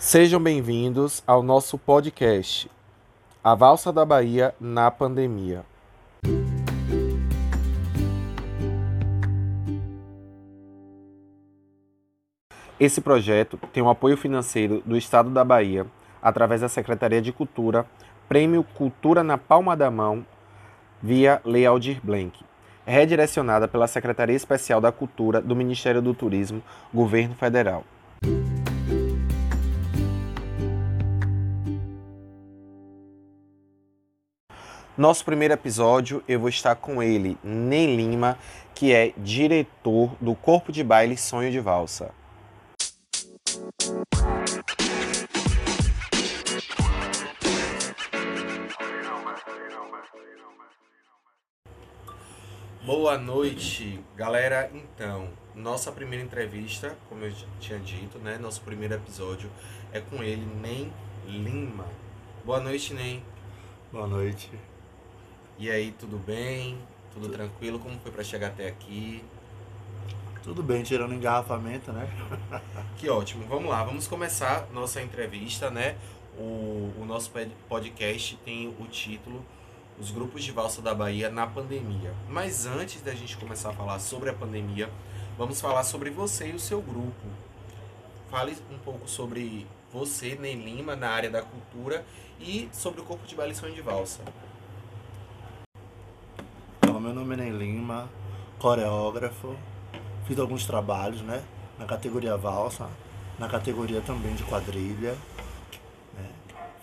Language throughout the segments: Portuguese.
Sejam bem-vindos ao nosso podcast, A Valsa da Bahia na Pandemia. Esse projeto tem o um apoio financeiro do Estado da Bahia, através da Secretaria de Cultura, Prêmio Cultura na Palma da Mão, via Lei Aldir Blanc, redirecionada pela Secretaria Especial da Cultura do Ministério do Turismo, Governo Federal. Nosso primeiro episódio, eu vou estar com ele, Ney Lima, que é diretor do Corpo de Baile Sonho de Valsa. Boa noite, galera. Então, nossa primeira entrevista, como eu tinha dito, né? Nosso primeiro episódio é com ele, Nem Lima. Boa noite, Nem. Boa noite. E aí, tudo bem? Tudo, tudo. tranquilo? Como foi para chegar até aqui? Tudo bem, tirando engarrafamento, né? que ótimo. Vamos lá, vamos começar nossa entrevista, né? O, o nosso podcast tem o título Os Grupos de Valsa da Bahia na Pandemia. Mas antes da gente começar a falar sobre a pandemia, vamos falar sobre você e o seu grupo. Fale um pouco sobre você, Ney Lima, na área da cultura e sobre o Corpo de Baile Sonho de Valsa. Meu nome é Lima, coreógrafo, Fiz alguns trabalhos, né? Na categoria valsa, na categoria também de quadrilha. Né?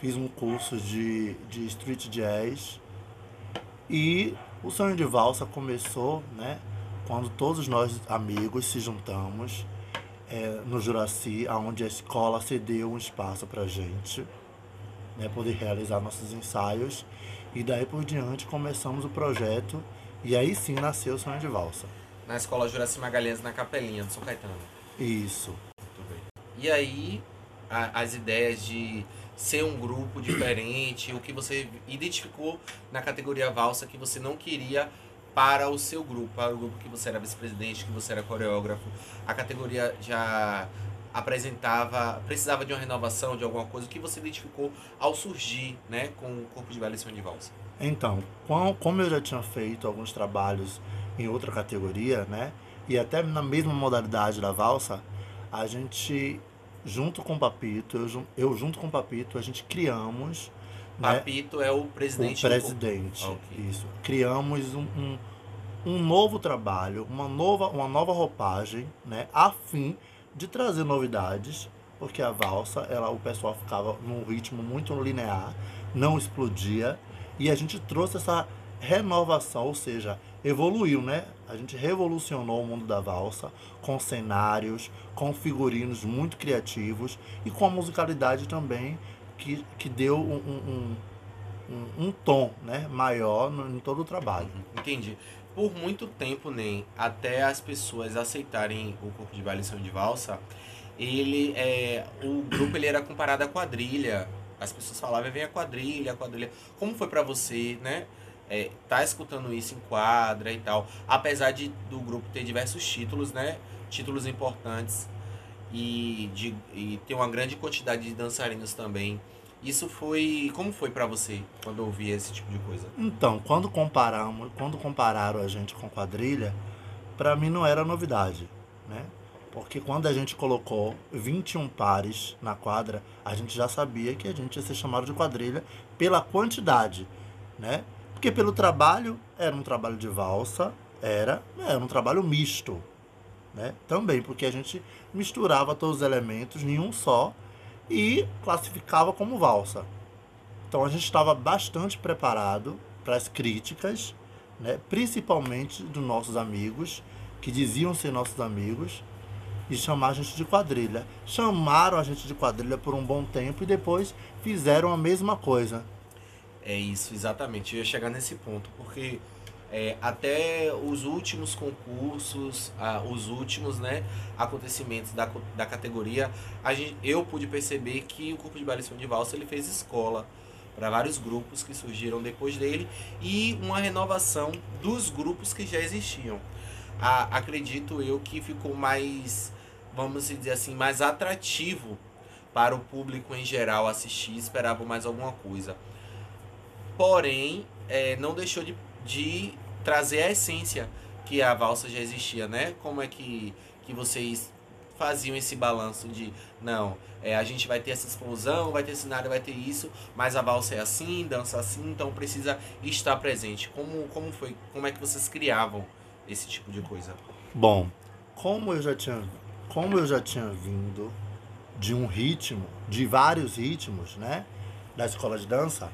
Fiz um curso de, de street jazz. E o sonho de valsa começou, né? Quando todos nós amigos se juntamos é, no Juraci, onde a escola cedeu um espaço para gente, né? Poder realizar nossos ensaios. E daí por diante começamos o projeto e aí sim nasceu o sonho de valsa na escola Juraci Magalhães, na Capelinha de São Caetano. Isso. Muito bem. E aí, a, as ideias de ser um grupo diferente, o que você identificou na categoria valsa que você não queria para o seu grupo, para o grupo que você era vice-presidente, que você era coreógrafo. A categoria já apresentava, precisava de uma renovação, de alguma coisa, o que você identificou ao surgir né, com o Corpo de Baile de Valsa? Então, como eu já tinha feito alguns trabalhos em outra categoria, né? E até na mesma modalidade da valsa, a gente, junto com o Papito, eu, eu junto com o Papito, a gente criamos. Né, Papito né, é o presidente. O presidente, do... okay. isso. Criamos um, um, um, novo trabalho, uma nova, uma nova roupagem, né? A fim de trazer novidades, porque a valsa, ela, o pessoal ficava num ritmo muito linear, não explodia, e a gente trouxe essa renovação, ou seja, evoluiu, né? A gente revolucionou o mundo da valsa com cenários, com figurinos muito criativos e com a musicalidade também que, que deu um, um, um, um tom né, maior no, em todo o trabalho. Entendi. Por muito tempo, nem até as pessoas aceitarem o corpo de baile de valsa, ele é, o grupo ele era comparado à quadrilha. As pessoas falavam, vem a quadrilha, a quadrilha. Como foi para você, né? é, tá escutando isso em quadra e tal. Apesar de do grupo ter diversos títulos, né? Títulos importantes e, de, e ter uma grande quantidade de dançarinos também. Isso foi. Como foi para você quando ouvia esse tipo de coisa? Então, quando comparamos, quando compararam a gente com quadrilha, para mim não era novidade, né? Porque quando a gente colocou 21 pares na quadra, a gente já sabia que a gente ia ser chamado de quadrilha pela quantidade, né? Porque pelo trabalho, era um trabalho de valsa, era, era um trabalho misto. Né? Também, porque a gente misturava todos os elementos em um só e classificava como valsa. Então a gente estava bastante preparado para as críticas, né? principalmente dos nossos amigos, que diziam ser nossos amigos, e chamar a gente de quadrilha. Chamaram a gente de quadrilha por um bom tempo e depois fizeram a mesma coisa. É isso, exatamente. Eu ia chegar nesse ponto, porque é, até os últimos concursos, ah, os últimos né, acontecimentos da, da categoria, a gente, eu pude perceber que o Corpo de Baile de Valsa ele fez escola para vários grupos que surgiram depois dele e uma renovação dos grupos que já existiam. acredito eu que ficou mais, vamos dizer assim, mais atrativo para o público em geral assistir, esperavam mais alguma coisa. Porém, é, não deixou de, de trazer a essência que a valsa já existia, né? Como é que, que vocês faziam esse balanço de não, é, a gente vai ter essa explosão, vai ter cenário, vai ter isso, mas a valsa é assim, dança assim, então precisa estar presente. Como, como foi? Como é que vocês criavam esse tipo de coisa? Bom, como eu já tinha, como eu já tinha vindo de um ritmo, de vários ritmos, né, da escola de dança,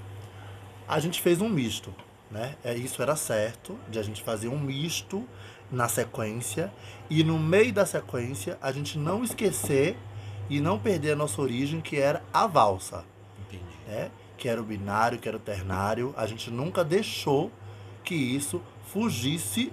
a gente fez um misto, né? É, isso era certo, de a gente fazer um misto na sequência e no meio da sequência a gente não esquecer e não perder a nossa origem, que era a valsa. Entendi. Né? Que era o binário, que era o ternário. A gente nunca deixou que isso fugisse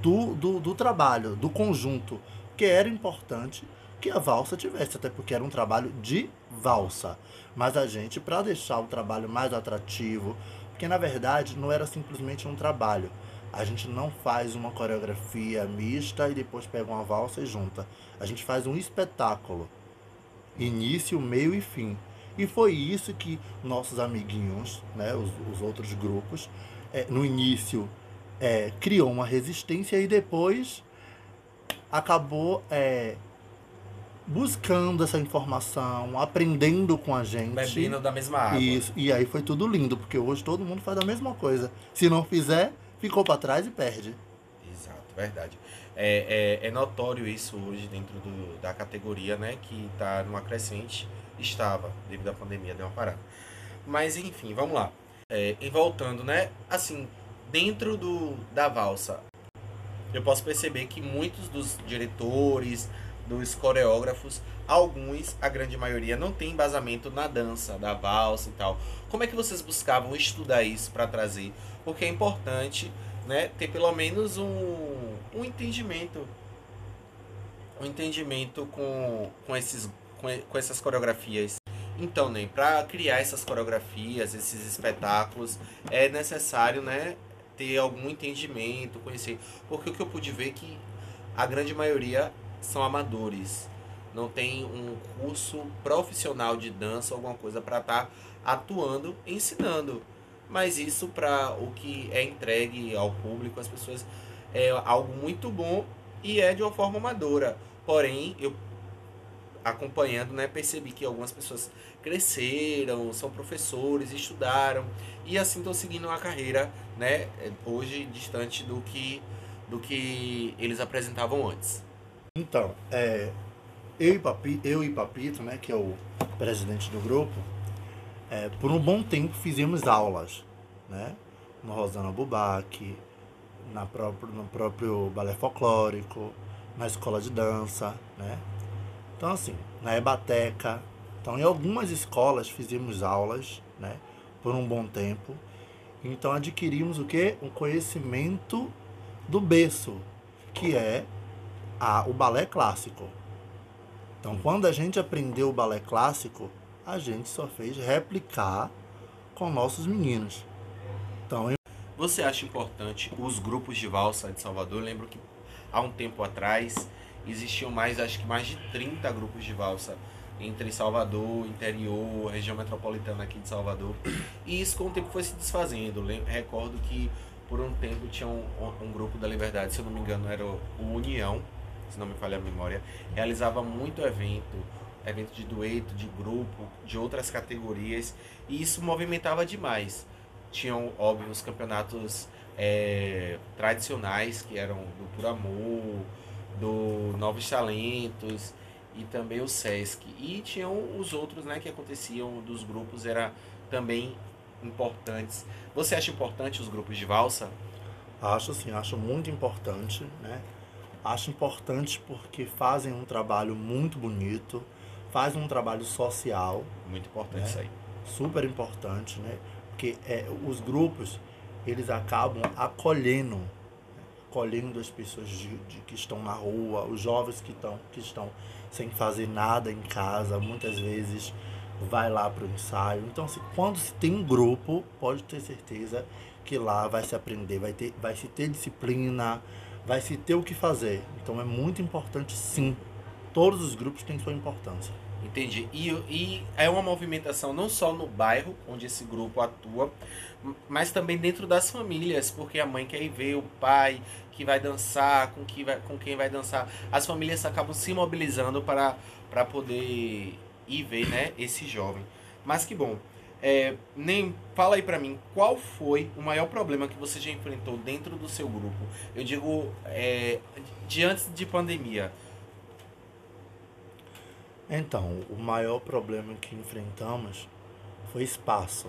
do, do, do trabalho, do conjunto, que era importante que a valsa tivesse, até porque era um trabalho de valsa. Mas a gente, para deixar o trabalho mais atrativo, porque na verdade não era simplesmente um trabalho. A gente não faz uma coreografia mista e depois pega uma valsa e junta. A gente faz um espetáculo. Início, meio e fim. E foi isso que nossos amiguinhos, né, os, os outros grupos, é, no início é, criou uma resistência e depois acabou é, buscando essa informação, aprendendo com a gente. Bebendo da mesma água. Isso. E aí foi tudo lindo, porque hoje todo mundo faz a mesma coisa. Se não fizer, ficou para trás e perde. Exato, verdade. É, é, é notório isso hoje dentro do, da categoria, né? Que está numa crescente. Estava, devido à pandemia, deu uma parada. Mas enfim, vamos lá. É, e voltando, né? Assim, dentro do, da valsa, eu posso perceber que muitos dos diretores, dos coreógrafos, alguns, a grande maioria, não tem embasamento na dança, da valsa e tal. Como é que vocês buscavam estudar isso para trazer? Porque é importante né, ter pelo menos um, um entendimento. Um entendimento com, com, esses, com, com essas coreografias. Então, né, para criar essas coreografias, esses espetáculos, é necessário, né, ter algum entendimento, conhecer. Porque o que eu pude ver é que a grande maioria são amadores. Não tem um curso profissional de dança, alguma coisa para estar tá atuando, ensinando. Mas isso para o que é entregue ao público, as pessoas é algo muito bom e é de uma forma amadora. Porém, eu acompanhando, né, percebi que algumas pessoas cresceram, são professores, estudaram e assim estão seguindo uma carreira, né, hoje distante do que do que eles apresentavam antes. Então, é, eu, e Papi, eu e Papito, né, que é o presidente do grupo, é, por um bom tempo fizemos aulas, né, no Rosana Bubac, na próprio, no próprio balé folclórico, na escola de dança, né. Então, assim, na Ebateca. Então, em algumas escolas fizemos aulas, né, por um bom tempo. Então, adquirimos o que? Um conhecimento do berço, que é a, o balé clássico. Então, quando a gente aprendeu o balé clássico, a gente só fez replicar com nossos meninos. Então, eu... Você acha importante os grupos de valsa de Salvador? Eu lembro que há um tempo atrás existiam mais, acho que mais de 30 grupos de valsa entre Salvador, interior, região metropolitana aqui de Salvador. E isso com o tempo foi se desfazendo. Recordo que por um tempo tinha um, um grupo da Liberdade, se eu não me engano era o União, se não me falha a memória, realizava muito evento, evento de dueto, de grupo, de outras categorias, e isso movimentava demais. Tinham, óbvio, os campeonatos é, tradicionais, que eram do Por Amor, do Novos Talentos, e também o Sesc. E tinham os outros né, que aconteciam dos grupos, era também importantes. Você acha importante os grupos de valsa? Acho sim, acho muito importante, né? Acho importante porque fazem um trabalho muito bonito, fazem um trabalho social. Muito importante né? isso aí. Super importante, né? Porque é, os grupos, eles acabam acolhendo, né? acolhendo as pessoas de, de, que estão na rua, os jovens que, estão que estão sem fazer nada em casa, muitas vezes vai lá para o ensaio. Então, se, quando se tem um grupo, pode ter certeza que lá vai se aprender, vai, ter, vai se ter disciplina, vai se ter o que fazer. Então é muito importante sim. Todos os grupos têm sua importância. Entendi. E, e é uma movimentação não só no bairro onde esse grupo atua, mas também dentro das famílias, porque a mãe quer ir ver o pai que vai dançar, com, que vai, com quem vai dançar. As famílias acabam se mobilizando para, para poder ir ver né, esse jovem. Mas que bom. É, nem fala aí para mim qual foi o maior problema que você já enfrentou dentro do seu grupo. Eu digo é, diante de pandemia. Então, o maior problema que enfrentamos foi espaço,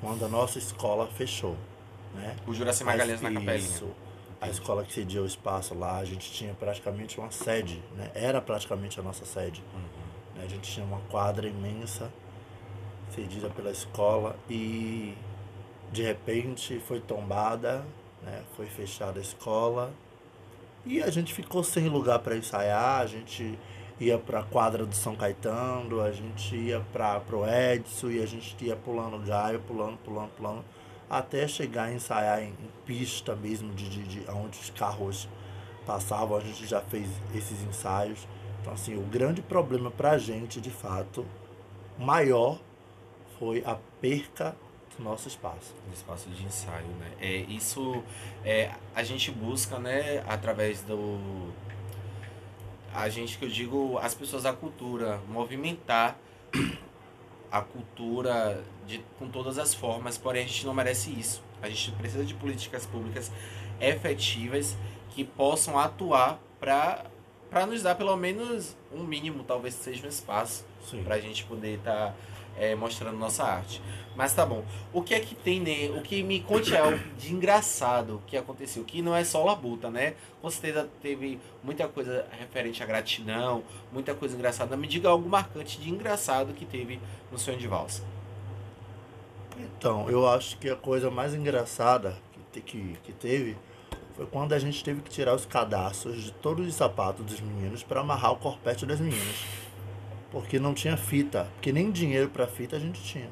quando a nossa escola fechou. Né? O Juraci Magalhães na Capelinha. Isso. A escola que cedia o espaço lá, a gente tinha praticamente uma sede, né? era praticamente a nossa sede. Uhum. A gente tinha uma quadra imensa, cedida pela escola, e de repente foi tombada, né? foi fechada a escola, e a gente ficou sem lugar para ensaiar, a gente ia para a quadra do São Caetano, a gente ia para o Edson e a gente ia pulando galho, pulando, pulando, pulando, até chegar a ensaiar em, em pista mesmo, de, de, de onde os carros passavam, a gente já fez esses ensaios. Então, assim, o grande problema para a gente, de fato, maior foi a perca do nosso espaço. Do espaço de ensaio, né? É, isso é, a gente busca, né, através do, a gente que eu digo, as pessoas da cultura, movimentar a cultura de, com todas as formas, porém a gente não merece isso. A gente precisa de políticas públicas efetivas que possam atuar para para nos dar pelo menos um mínimo, talvez seja um espaço para a gente poder estar tá é, mostrando nossa arte. Mas tá bom. O que é que tem, né? O que me conte é algo de engraçado que aconteceu, que não é só labuta, né? Com certeza teve muita coisa referente à gratidão, muita coisa engraçada. Me diga algo marcante de engraçado que teve no sonho de valsa. Então, eu acho que a coisa mais engraçada que, que, que teve foi quando a gente teve que tirar os cadastros de todos os sapatos dos meninos para amarrar o corpete das meninas. Porque não tinha fita, porque nem dinheiro para fita a gente tinha.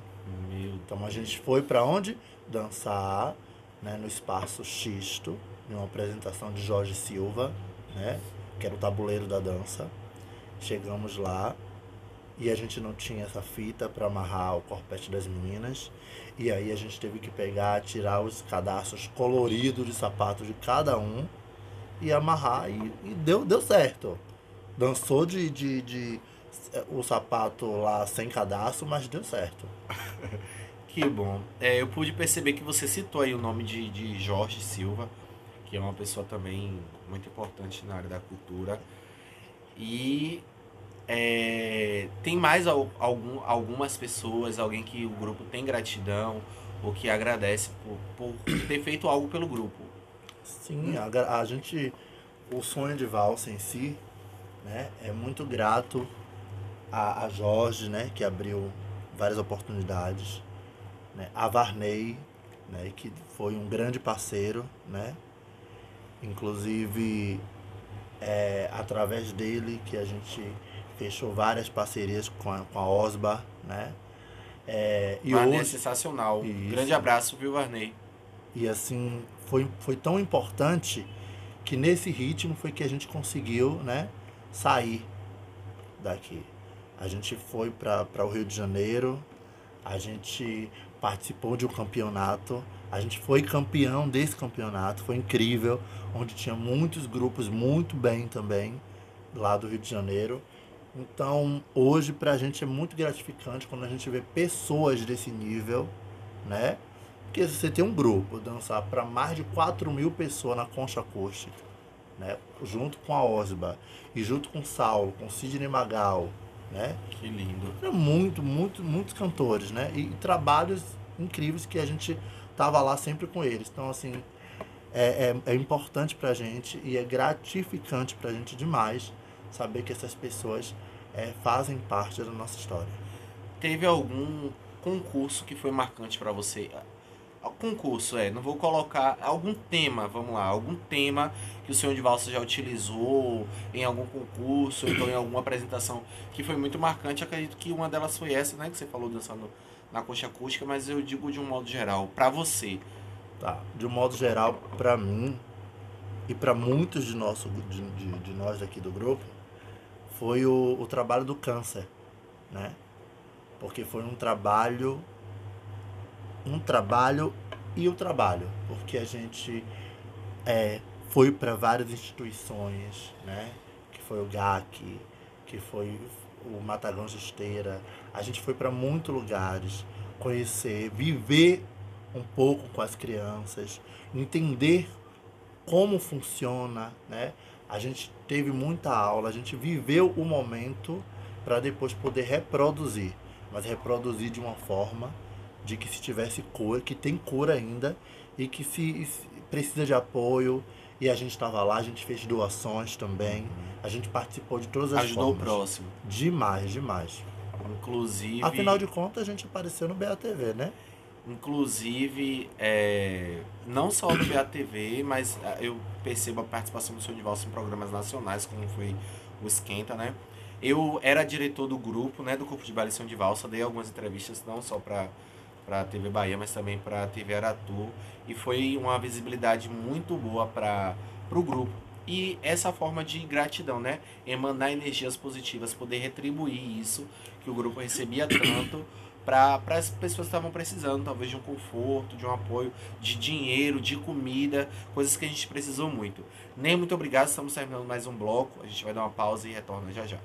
Meu então a gente foi para onde? Dançar né, no espaço Xisto, em uma apresentação de Jorge Silva, né, que era o tabuleiro da dança. Chegamos lá e a gente não tinha essa fita para amarrar o corpete das meninas. E aí a gente teve que pegar, tirar os cadastros coloridos de sapatos de cada um e amarrar. E, e deu, deu certo. Dançou de, de, de o sapato lá sem cadastro, mas deu certo. que bom. É, eu pude perceber que você citou aí o nome de, de Jorge Silva, que é uma pessoa também muito importante na área da cultura. E é, tem mais algum, algumas pessoas, alguém que o grupo tem gratidão ou que agradece por, por ter feito algo pelo grupo. Sim, a, a gente, o sonho de valsa em si, né, é muito grato a, a Jorge, né, que abriu várias oportunidades, né, a Varney, né, que foi um grande parceiro, né, inclusive é, através dele que a gente fechou várias parcerias com a, com a Osba, né, é, e Varney é hoje, é sensacional, isso, grande abraço, viu, Varney? E assim, foi, foi tão importante que nesse ritmo foi que a gente conseguiu, né, sair daqui. A gente foi para o Rio de Janeiro, a gente participou de um campeonato, a gente foi campeão desse campeonato, foi incrível, onde tinha muitos grupos muito bem também, lá do Rio de Janeiro. Então, hoje para a gente é muito gratificante quando a gente vê pessoas desse nível, né? Porque você tem um grupo dançar para mais de 4 mil pessoas na concha acústica, né? Junto com a Osba e junto com o Saulo, com o Sidney Magal, né? Que lindo. É muito, muito, muitos cantores, né? E, trabalhos incríveis que a gente tava lá sempre com eles. Então, assim, é, é, é importante pra gente e é gratificante pra gente demais saber que essas pessoas é, fazem parte da nossa história. Teve algum concurso que foi marcante para você? Concurso, é, não vou colocar algum tema, vamos lá, algum tema que o senhor de valsa já utilizou em algum concurso, então em alguma apresentação que foi muito marcante. Acredito que uma delas foi essa, né, que você falou dançando na coxa acústica, mas eu digo de um modo geral, para você. Tá, de um modo geral, para mim e para muitos de, nosso, de, de, de, nós aqui do grupo, foi o, o trabalho do câncer, né? Porque foi um trabalho, um trabalho e o trabalho, porque a gente é, foi para várias instituições, né? Que foi o GAC, que foi o Matagão de Esteira. A gente foi para muitos lugares conhecer, viver um pouco com as crianças, entender como funciona, né? A gente teve muita aula, a gente viveu o momento para depois poder reproduzir, mas reproduzir de uma forma de que se tivesse cura, que tem cura ainda e que se, se precisa de apoio e a gente estava lá, a gente fez doações também, a gente participou de todas as Ajudou formas. o próximo. Demais, demais. Inclusive. Afinal de contas, a gente apareceu no BATV, né? Inclusive, é, não só no BATV, mas ah, eu percebo a participação do seu Divalso em programas nacionais, como foi o Esquenta, né? Eu era diretor do grupo, né, do Corpo de Baile São de Valsa, dei algumas entrevistas, não só para para a TV Bahia, mas também para a TV Aratu, e foi uma visibilidade muito boa para o grupo. E essa forma de gratidão, né? Emanar energias positivas, poder retribuir isso que o grupo recebia tanto para as pessoas que estavam precisando, talvez de um conforto, de um apoio, de dinheiro, de comida, coisas que a gente precisou muito. Nem muito obrigado, estamos terminando mais um bloco. A gente vai dar uma pausa e retorna já já.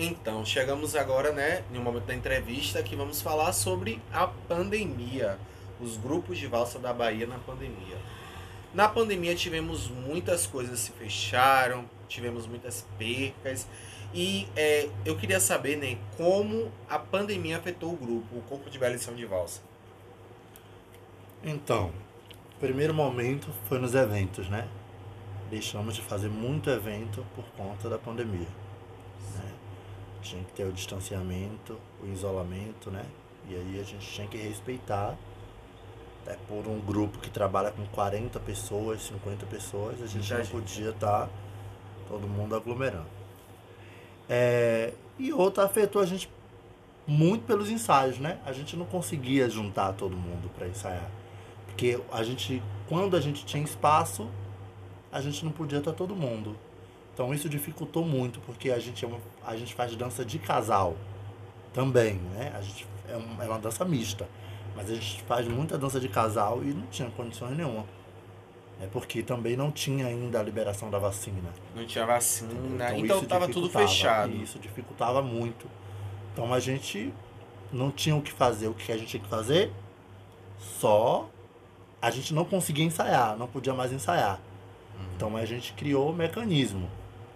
Então, chegamos agora, né, no momento da entrevista que vamos falar sobre a pandemia, os grupos de valsa da Bahia na pandemia. Na pandemia tivemos muitas coisas se fecharam, tivemos muitas percas e é, eu queria saber, né, como a pandemia afetou o grupo, o corpo de lição de valsa. Então, primeiro momento foi nos eventos, né? Deixamos de fazer muito evento por conta da pandemia. Tinha que ter o distanciamento, o isolamento, né? E aí a gente tinha que respeitar. Até por um grupo que trabalha com 40 pessoas, 50 pessoas, a gente Já, não podia estar todo mundo aglomerando. É, e outra afetou a gente muito pelos ensaios, né? A gente não conseguia juntar todo mundo para ensaiar. Porque a gente, quando a gente tinha espaço, a gente não podia estar todo mundo. Então isso dificultou muito, porque a gente, é uma, a gente faz dança de casal também, né? A gente é, um- é uma dança mista. Mas a gente faz muita dança de casal e não tinha condições nenhuma. É porque também não tinha ainda a liberação da vacina. Não tinha vacina, então, isso estava tudo fechado. e Isso dificultava muito. Então a gente não tinha o que fazer. O que a gente tinha que fazer? Só a gente não conseguia ensaiar, não podia mais ensaiar. Uhum. Então a gente criou o mecanismo,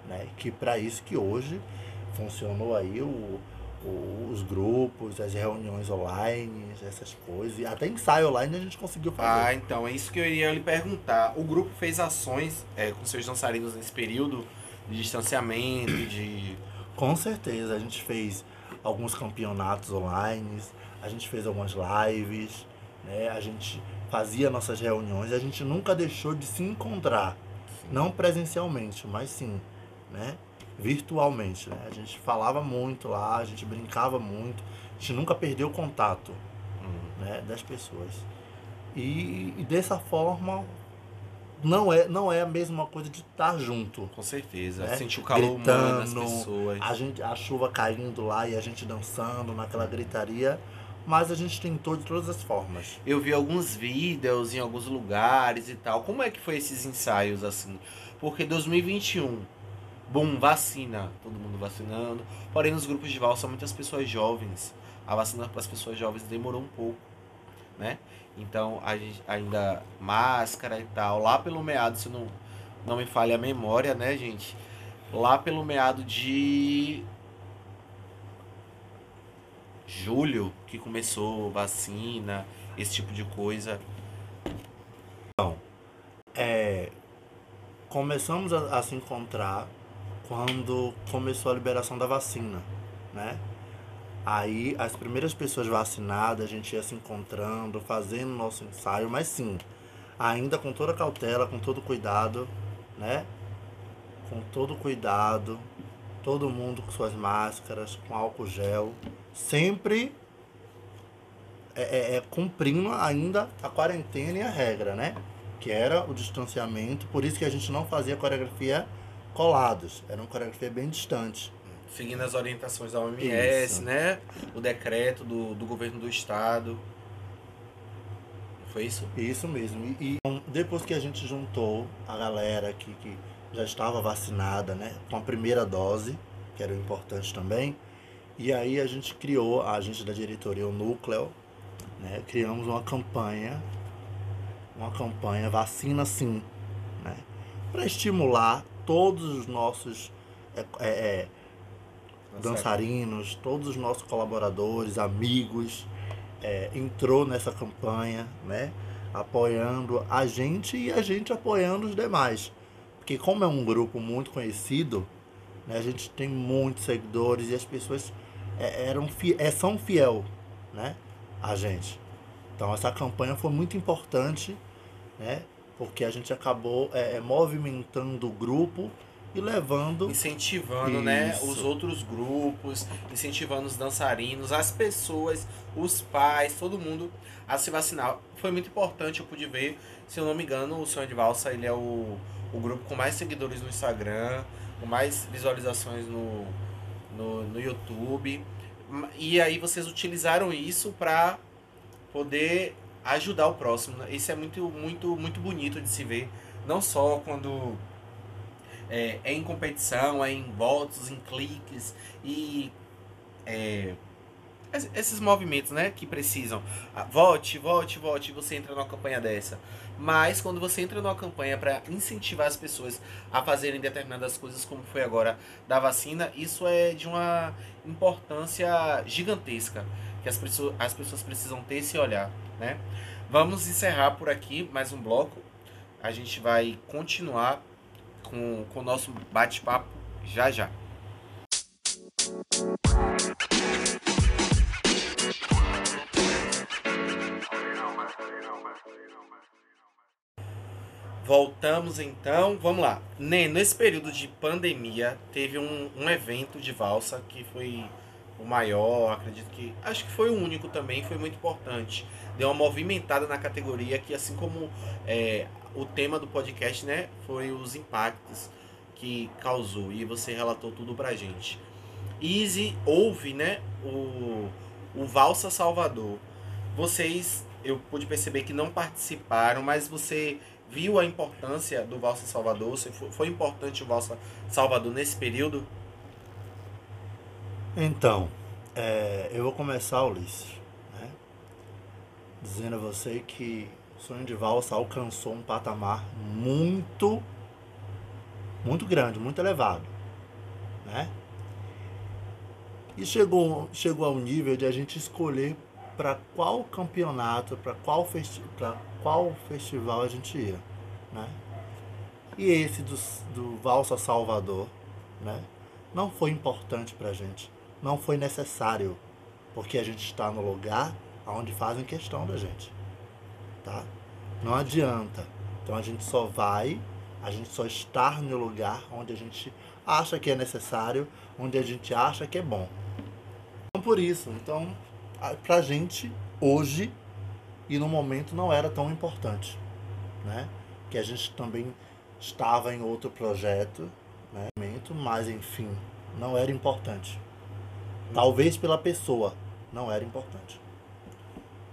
né? Que para isso que hoje funcionou aí o, o- os grupos, as reuniões online, essas coisas. E até ensaio online a gente conseguiu fazer. Ah, então é isso que eu iria lhe perguntar. O grupo fez ações é, com seus dançarinos nesse período de distanciamento, de. Com certeza, a gente fez alguns campeonatos online, a gente fez algumas lives, né? A gente fazia nossas reuniões, a gente nunca deixou de se encontrar, não presencialmente, mas sim, né? Virtualmente, né? A gente falava muito lá, a gente brincava muito, a gente nunca perdeu o contato, né, das pessoas. E, e dessa forma não é não é a mesma coisa de estar junto. Com certeza. Né? Sentir o calor humano das Gritando, pessoas. A, gente, a chuva caindo lá e a gente dançando naquela gritaria. Mas a gente tentou de todas as formas. Eu vi alguns vídeos em alguns lugares e tal. Como é que foi esses ensaios assim? Porque 2021, bom, vacina, todo mundo vacinando. Porém, nos grupos de valsa, muitas pessoas jovens. A vacina para as pessoas jovens demorou um pouco, né? Então, a gente ainda máscara e tal. Lá pelo meado, se não, não me falha a memória, né, gente? Lá pelo meado de julho que começou vacina, esse tipo de coisa. É, começamos a, a se encontrar quando começou a liberação da vacina, né? Aí as primeiras pessoas vacinadas, a gente ia se encontrando, fazendo nosso ensaio, mas sim, ainda com toda cautela, com todo cuidado, né? Com todo cuidado, todo mundo com suas máscaras, com álcool gel, sempre é, é, é, cumprindo ainda a quarentena e a regra, né? Que era o distanciamento, por isso que a gente não fazia coreografia colados, era uma coreografia bem distante. Seguindo as orientações da OMS, isso. né? O decreto do, do governo do estado. Foi isso? Isso mesmo. E, e então, depois que a gente juntou a galera que, que já estava vacinada, né? Com a primeira dose, que era o importante também. E aí a gente criou, a gente da diretoria, o Núcleo, né? Criamos uma campanha, uma campanha Vacina Sim, né? Para estimular todos os nossos é, é, é dançarinos, todos os nossos colaboradores, amigos, é, entrou nessa campanha, né? Apoiando a gente e a gente apoiando os demais. Porque como é um grupo muito conhecido, né, a gente tem muitos seguidores e as pessoas é, eram, é, são fiel né, a gente. Então essa campanha foi muito importante, né, porque a gente acabou é, é movimentando o grupo e levando. Incentivando, né, Isso. né? Os outros grupos, incentivando os dançarinos, as pessoas, os pais, todo mundo a se vacinar. Foi muito importante, eu pude ver, se eu não me engano, o Sonho de Valsa, ele é o, o grupo com mais seguidores no Instagram, com mais visualizações no, no, no YouTube. E aí vocês utilizaram isso para poder ajudar o próximo. Isso é muito, muito, muito bonito de se ver. Não só quando é, é em competição, é em votos, em cliques e é, esses movimentos, né, que precisam. Ah, vote, vote, vote, você entra numa campanha dessa. Mas quando você entra numa campanha para incentivar as pessoas a fazerem determinadas coisas, como foi agora da vacina, isso é de uma importância gigantesca que as pessoas, as pessoas precisam ter esse olhar, né? Vamos encerrar por aqui mais um bloco. A gente vai continuar com, com o nosso bate-papo já já. Voltamos então, vamos lá. Nesse período de pandemia, teve um, um evento de valsa que foi o maior, acredito que. Acho que foi o único também, foi muito importante. Deu uma movimentada na categoria que, assim como é, o tema do podcast, né, foi os impactos que causou e você relatou tudo pra gente. Easy houve, né, o, o Valsa Salvador. Vocês, eu pude perceber que não participaram, mas você viu a importância do Valsa Salvador? Foi, importante o Valsa Salvador nesse período? Então, é, eu vou começar, Ulisses, dizendo a você que Sonho de Valsa alcançou um patamar muito, muito grande, muito elevado, né? E chegou, chegou ao nível de a gente escolher para qual campeonato, para qual, festi qual festival a gente ia, né? E esse do, do Valsa Salvador, né? Não foi importante para a gente, não foi necessário, porque a gente está no lugar onde fazem questão da gente tá? Não adianta. Então a gente só vai, a gente só está no lugar onde a gente acha que é necessário, onde a gente acha que é bom. Então por isso, então pra gente hoje e no momento não era tão importante, né? Que a gente também estava em outro projeto, né? Mas enfim, não era importante. Talvez pela pessoa, não era importante.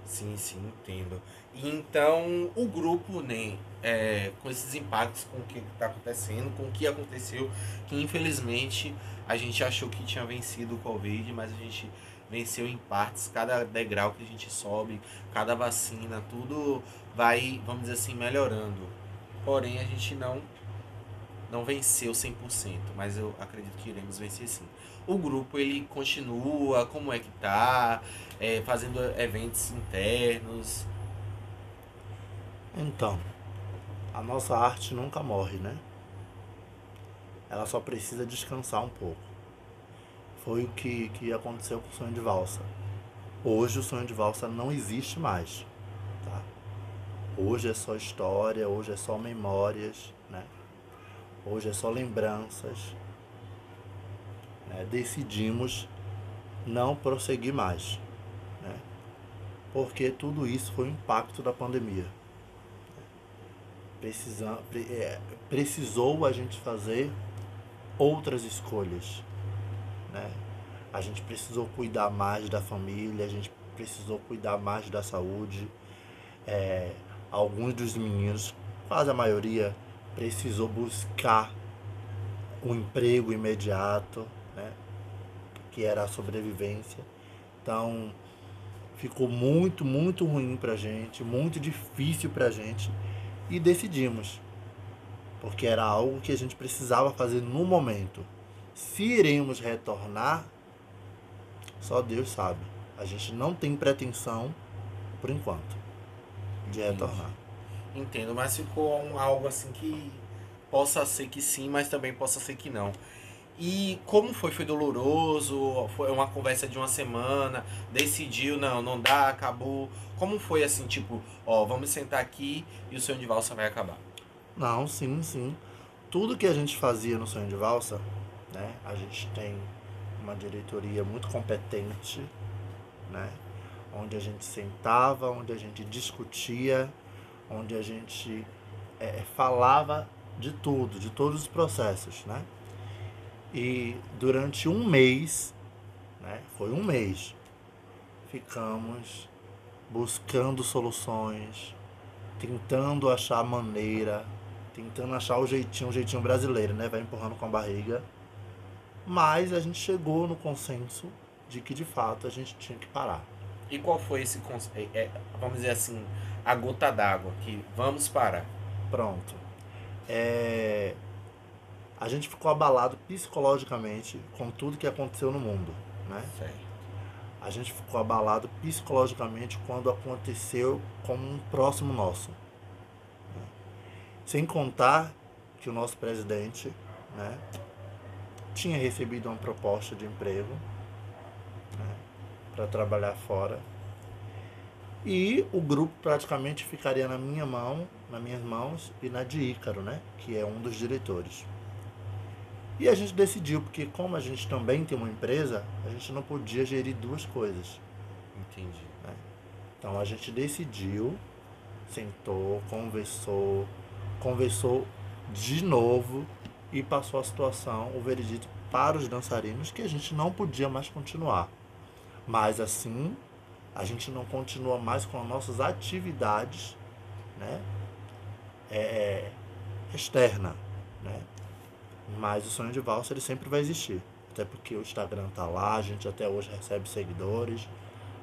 Sim, sim, entendo. Então, o grupo, né, é, com esses impactos com o que está acontecendo, com o que aconteceu, que infelizmente a gente achou que tinha vencido o Covid, mas a gente venceu em partes, cada degrau que a gente sobe, cada vacina, tudo vai, vamos dizer assim, melhorando. Porém, a gente não não venceu 100%, mas eu acredito que iremos vencer sim. O grupo ele continua, como é que tá, é, fazendo eventos internos, então, a nossa arte nunca morre, né? Ela só precisa descansar um pouco. Foi o que, que aconteceu com o sonho de valsa. Hoje o sonho de valsa não existe mais. Tá? Hoje é só história, hoje é só memórias, né? Hoje é só lembranças. Né? Decidimos não prosseguir mais. Né? porque tudo isso foi o impacto da pandemia. Precisa, é, precisou a gente fazer outras escolhas. Né? A gente precisou cuidar mais da família, a gente precisou cuidar mais da saúde. É, alguns dos meninos, quase a maioria, precisou buscar um emprego imediato, né? que era a sobrevivência. Então, ficou muito, muito ruim pra gente, muito difícil pra gente e decidimos. Porque era algo que a gente precisava fazer no momento. Se iremos retornar, só Deus sabe. A gente não tem pretensão, por enquanto, de retornar. Entendo, mas ficou um, algo assim que possa ser que sim, mas também possa ser que não. E como foi? Foi doloroso? Foi uma conversa de uma semana? Decidiu, não, não dá, acabou. Como foi assim, tipo, ó, vamos sentar aqui e o sonho de valsa vai acabar? Não, sim, sim. Tudo que a gente fazia no sonho de valsa, né? A gente tem uma diretoria muito competente, né? Onde a gente sentava, onde a gente discutia, onde a gente é, falava de tudo, de todos os processos, né? E durante um mês, né, foi um mês, ficamos buscando soluções, tentando achar maneira, tentando achar o jeitinho, o jeitinho brasileiro, né? Vai empurrando com a barriga. Mas a gente chegou no consenso de que de fato a gente tinha que parar. E qual foi esse consenso? É, é, vamos dizer assim, a gota d'água, que vamos parar. Pronto. É, a gente ficou abalado psicologicamente com tudo que aconteceu no mundo, né? Certo. A gente ficou abalado psicologicamente quando aconteceu com um próximo nosso. Né? Sem contar que o nosso presidente, né, tinha recebido uma proposta de emprego né, para trabalhar fora e o grupo praticamente ficaria na minha mão, nas minhas mãos e na de Ícaro, né, que é um dos diretores. E a gente decidiu, porque como a gente também tem uma empresa, a gente não podia gerir duas coisas. Entendi. Né? Então a gente decidiu, sentou, conversou, conversou de novo e passou a situação, o veredito para os dançarinos que a gente não podia mais continuar. Mas assim, a gente não continua mais com as nossas atividades né? É, externa. Né? Mas o sonho de valsa ele sempre vai existir. Até porque o Instagram tá lá, a gente até hoje recebe seguidores,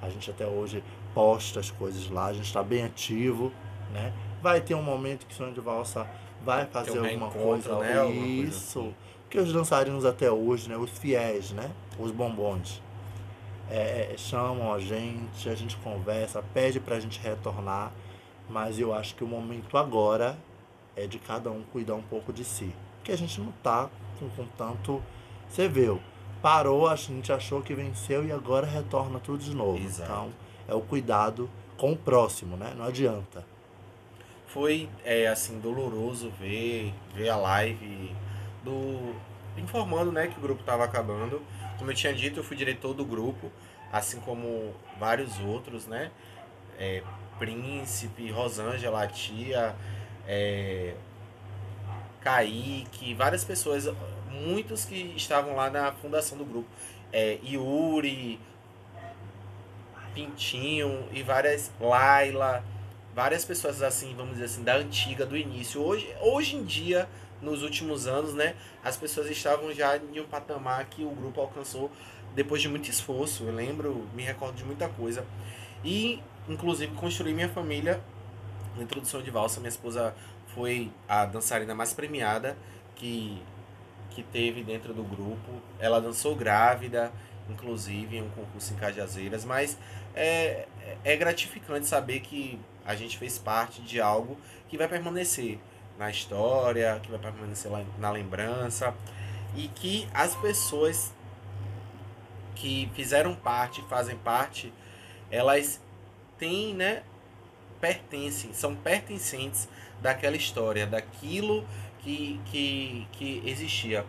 a gente até hoje posta as coisas lá, a gente está bem ativo, né? Vai ter um momento que o sonho de valsa vai fazer um alguma coisa, né? isso. Coisa assim. Que os dançarinos até hoje, né? Os fiéis, né? Os bombons. É, é, chamam a gente, a gente conversa, pede pra gente retornar, mas eu acho que o momento agora é de cada um cuidar um pouco de si que a gente não tá com, com tanto. Você viu, parou, a gente achou que venceu e agora retorna tudo de novo. Exato. Então, é o cuidado com o próximo, né? Não adianta. Foi, é, assim, doloroso ver, ver a live do... Informando, né, que o grupo estava acabando. Como eu tinha dito, eu fui diretor do grupo, assim como vários outros, né? É, Príncipe, Rosângela, tia, é, Kaique, várias pessoas, muitos que estavam lá na fundação do grupo. É, Yuri, Pintinho e várias. Laila, várias pessoas assim, vamos dizer assim, da antiga, do início. Hoje, hoje em dia, nos últimos anos, né, as pessoas estavam já em um patamar que o grupo alcançou depois de muito esforço. Eu lembro, me recordo de muita coisa. E, inclusive, construí minha família na introdução de valsa. Minha esposa foi a dançarina mais premiada que, que teve dentro do grupo. Ela dançou grávida, inclusive, em um concurso em Cajazeiras, mas é, é gratificante saber que a gente fez parte de algo que vai permanecer na história, que vai permanecer na lembrança e que as pessoas que fizeram parte, fazem parte, elas têm, né, pertencem, são pertencentes daquela história, daquilo que, que, que existia.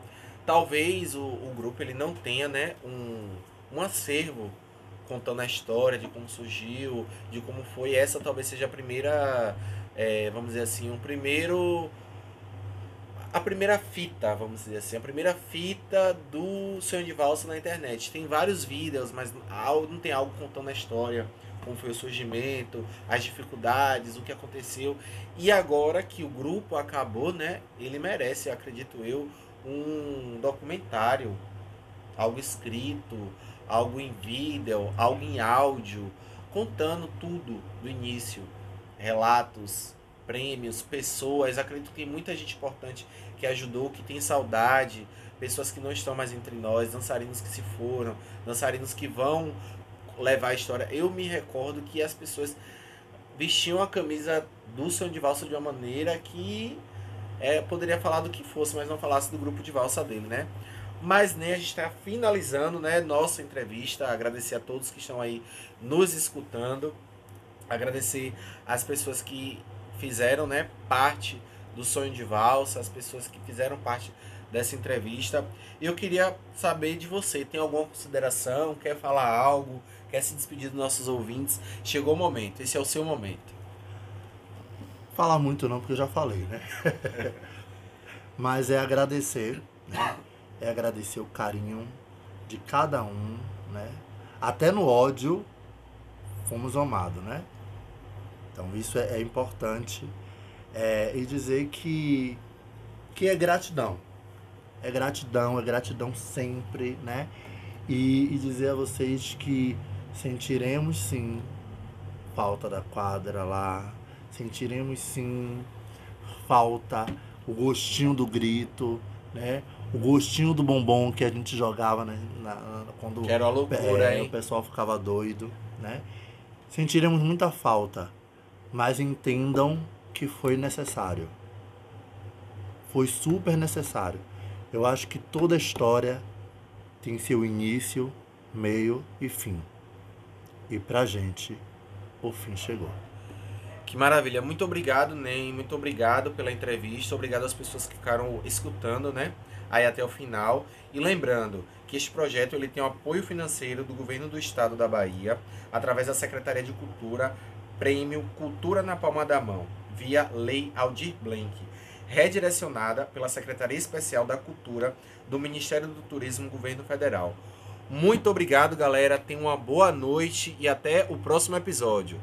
Talvez o, o grupo ele não tenha né, um, um acervo contando a história de como surgiu, de como foi. Essa talvez seja a primeira, é, vamos dizer assim, um primeiro a primeira fita, vamos dizer assim, a primeira fita do Sonho de Valsa na internet. Tem vários vídeos, mas não tem algo contando a história, como foi o surgimento, as dificuldades, o que aconteceu. E agora que o grupo acabou, né, ele merece, acredito eu, um documentário, algo escrito, algo em vídeo, algo em áudio, contando tudo do início, relatos, prêmios, pessoas. Acredito que tem muita gente importante que ajudou, que tem saudade, pessoas que não estão mais entre nós, dançarinos que se foram, dançarinos que vão levar a história. Eu me recordo que as pessoas vestiam a camisa do sonho de valsa de uma maneira que é, poderia falar do que fosse, mas não falasse do grupo de valsa dele, né? Mas né, a gente está finalizando né, nossa entrevista. Agradecer a todos que estão aí nos escutando. Agradecer as pessoas que fizeram né, parte do Sonho de Valsa, as pessoas que fizeram parte dessa entrevista. Eu queria saber de você, tem alguma consideração, quer falar algo, quer se despedir dos nossos ouvintes? Chegou o momento, esse é o seu momento. Falar muito não, porque eu já falei, né? Mas é agradecer, né? É agradecer o carinho de cada um, né? Até no ódio fomos amados, né? Então isso é, é importante. É, e dizer que, que é gratidão. É gratidão, é gratidão sempre, né? E, e dizer a vocês que sentiremos sim falta da quadra lá, sentiremos sim falta, o gostinho do grito, né? O gostinho do bombom que a gente jogava na, na quando que era uma loucura, é, o pessoal ficava doido, né? Sentiremos muita falta, mas entendam que foi necessário. Foi super necessário. Eu acho que toda história tem seu início, meio e fim. E pra gente, o fim chegou. Que maravilha. Muito obrigado, Nen. Muito obrigado pela entrevista. Obrigado às pessoas que ficaram escutando, né? Aí até o final. E lembrando que este projeto ele tem o apoio financeiro do governo do estado da Bahia, através da Secretaria de Cultura Prêmio Cultura na Palma da Mão, via Lei Aldir Blanc, redirecionada pela Secretaria Especial da Cultura do Ministério do Turismo Governo Federal. Muito obrigado, galera. Tenham uma boa noite e até o próximo episódio.